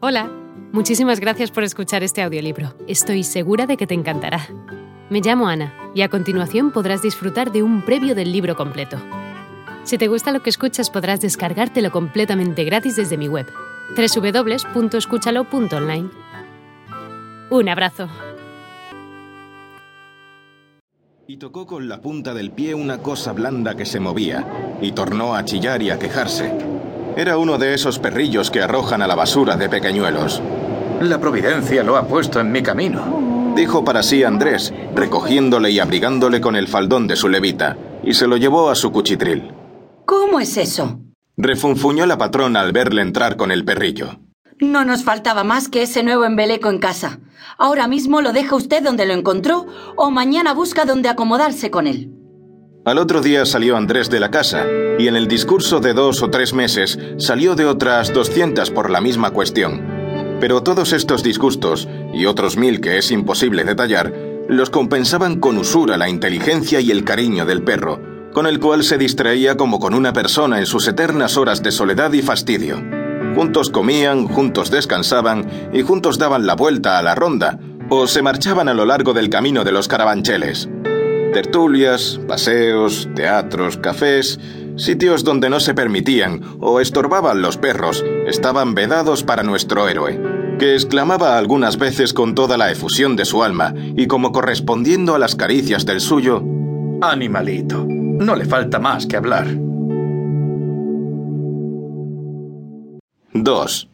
Hola, muchísimas gracias por escuchar este audiolibro. Estoy segura de que te encantará. Me llamo Ana y a continuación podrás disfrutar de un previo del libro completo. Si te gusta lo que escuchas podrás descargártelo completamente gratis desde mi web, www.escúchalo.online. Un abrazo. Y tocó con la punta del pie una cosa blanda que se movía, y tornó a chillar y a quejarse. Era uno de esos perrillos que arrojan a la basura de pequeñuelos. La providencia lo ha puesto en mi camino. Dijo para sí Andrés, recogiéndole y abrigándole con el faldón de su levita, y se lo llevó a su cuchitril. ¿Cómo es eso? Refunfuñó la patrona al verle entrar con el perrillo. No nos faltaba más que ese nuevo embeleco en casa. Ahora mismo lo deja usted donde lo encontró o mañana busca donde acomodarse con él. Al otro día salió Andrés de la casa, y en el discurso de dos o tres meses salió de otras doscientas por la misma cuestión. Pero todos estos disgustos, y otros mil que es imposible detallar, los compensaban con usura la inteligencia y el cariño del perro, con el cual se distraía como con una persona en sus eternas horas de soledad y fastidio. Juntos comían, juntos descansaban y juntos daban la vuelta a la ronda, o se marchaban a lo largo del camino de los carabancheles. Tertulias, paseos, teatros, cafés, sitios donde no se permitían o estorbaban los perros, estaban vedados para nuestro héroe, que exclamaba algunas veces con toda la efusión de su alma y como correspondiendo a las caricias del suyo, Animalito, no le falta más que hablar. 2.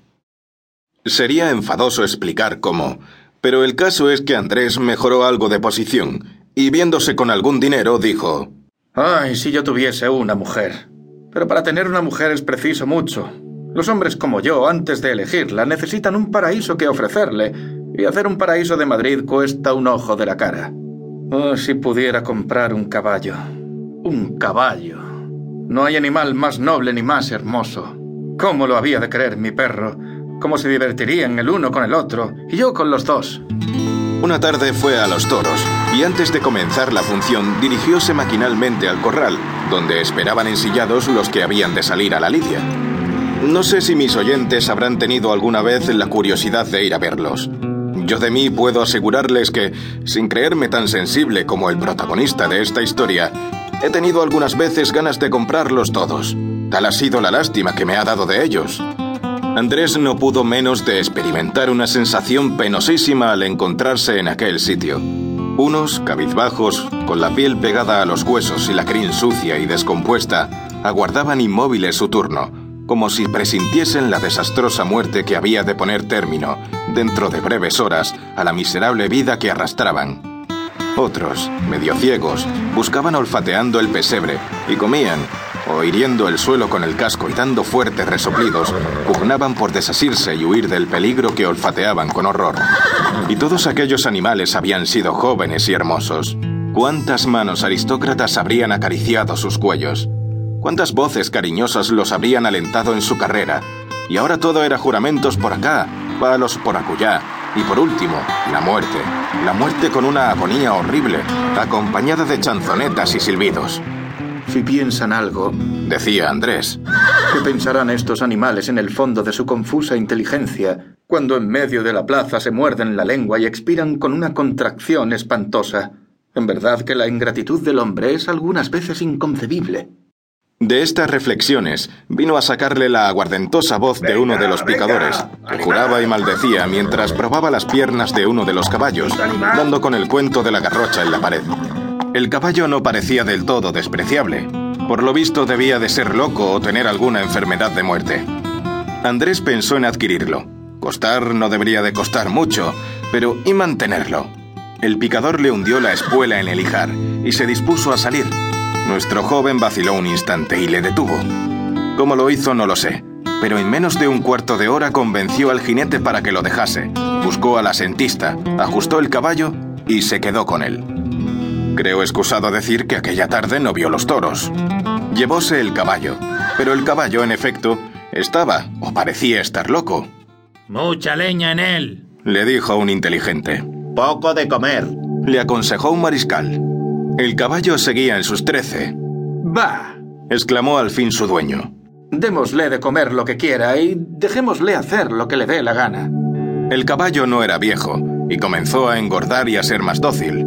Sería enfadoso explicar cómo, pero el caso es que Andrés mejoró algo de posición y viéndose con algún dinero dijo, Ay, si yo tuviese una mujer. Pero para tener una mujer es preciso mucho. Los hombres como yo, antes de elegirla, necesitan un paraíso que ofrecerle, y hacer un paraíso de Madrid cuesta un ojo de la cara. Oh, si pudiera comprar un caballo. Un caballo. No hay animal más noble ni más hermoso. ¿Cómo lo había de creer mi perro? ¿Cómo se divertirían el uno con el otro y yo con los dos? Una tarde fue a los toros y antes de comenzar la función dirigióse maquinalmente al corral, donde esperaban ensillados los que habían de salir a la lidia. No sé si mis oyentes habrán tenido alguna vez la curiosidad de ir a verlos. Yo de mí puedo asegurarles que, sin creerme tan sensible como el protagonista de esta historia, he tenido algunas veces ganas de comprarlos todos. Tal ha sido la lástima que me ha dado de ellos. Andrés no pudo menos de experimentar una sensación penosísima al encontrarse en aquel sitio. Unos, cabizbajos, con la piel pegada a los huesos y la crin sucia y descompuesta, aguardaban inmóviles su turno, como si presintiesen la desastrosa muerte que había de poner término, dentro de breves horas, a la miserable vida que arrastraban. Otros, medio ciegos, buscaban olfateando el pesebre y comían, o hiriendo el suelo con el casco y dando fuertes resoplidos, pugnaban por desasirse y huir del peligro que olfateaban con horror. Y todos aquellos animales habían sido jóvenes y hermosos. ¿Cuántas manos aristócratas habrían acariciado sus cuellos? ¿Cuántas voces cariñosas los habrían alentado en su carrera? Y ahora todo era juramentos por acá, palos por acullá, y por último, la muerte. La muerte con una agonía horrible, acompañada de chanzonetas y silbidos. Si piensan algo, decía Andrés, ¿qué pensarán estos animales en el fondo de su confusa inteligencia cuando en medio de la plaza se muerden la lengua y expiran con una contracción espantosa? En verdad que la ingratitud del hombre es algunas veces inconcebible. De estas reflexiones vino a sacarle la aguardentosa voz de uno de los picadores, que juraba y maldecía mientras probaba las piernas de uno de los caballos, dando con el cuento de la garrocha en la pared. El caballo no parecía del todo despreciable. Por lo visto debía de ser loco o tener alguna enfermedad de muerte. Andrés pensó en adquirirlo. Costar no debería de costar mucho, pero ¿y mantenerlo? El picador le hundió la espuela en el hijar y se dispuso a salir. Nuestro joven vaciló un instante y le detuvo. ¿Cómo lo hizo no lo sé, pero en menos de un cuarto de hora convenció al jinete para que lo dejase. Buscó al asentista, ajustó el caballo y se quedó con él. Creo excusado decir que aquella tarde no vio los toros. Llevóse el caballo, pero el caballo, en efecto, estaba, o parecía estar loco. Mucha leña en él, le dijo un inteligente. Poco de comer, le aconsejó un mariscal. El caballo seguía en sus trece. ¡Bah! exclamó al fin su dueño. Démosle de comer lo que quiera y dejémosle hacer lo que le dé la gana. El caballo no era viejo y comenzó a engordar y a ser más dócil.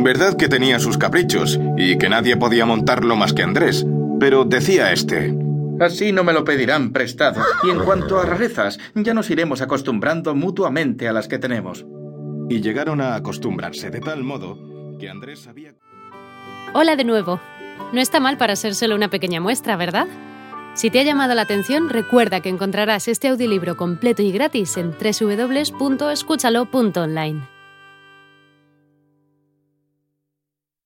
Verdad que tenía sus caprichos y que nadie podía montarlo más que Andrés, pero decía este. Así no me lo pedirán prestado. Y en cuanto a rarezas, ya nos iremos acostumbrando mutuamente a las que tenemos. Y llegaron a acostumbrarse de tal modo que Andrés sabía... Hola de nuevo. No está mal para ser solo una pequeña muestra, ¿verdad? Si te ha llamado la atención, recuerda que encontrarás este audiolibro completo y gratis en www.escúchalo.online.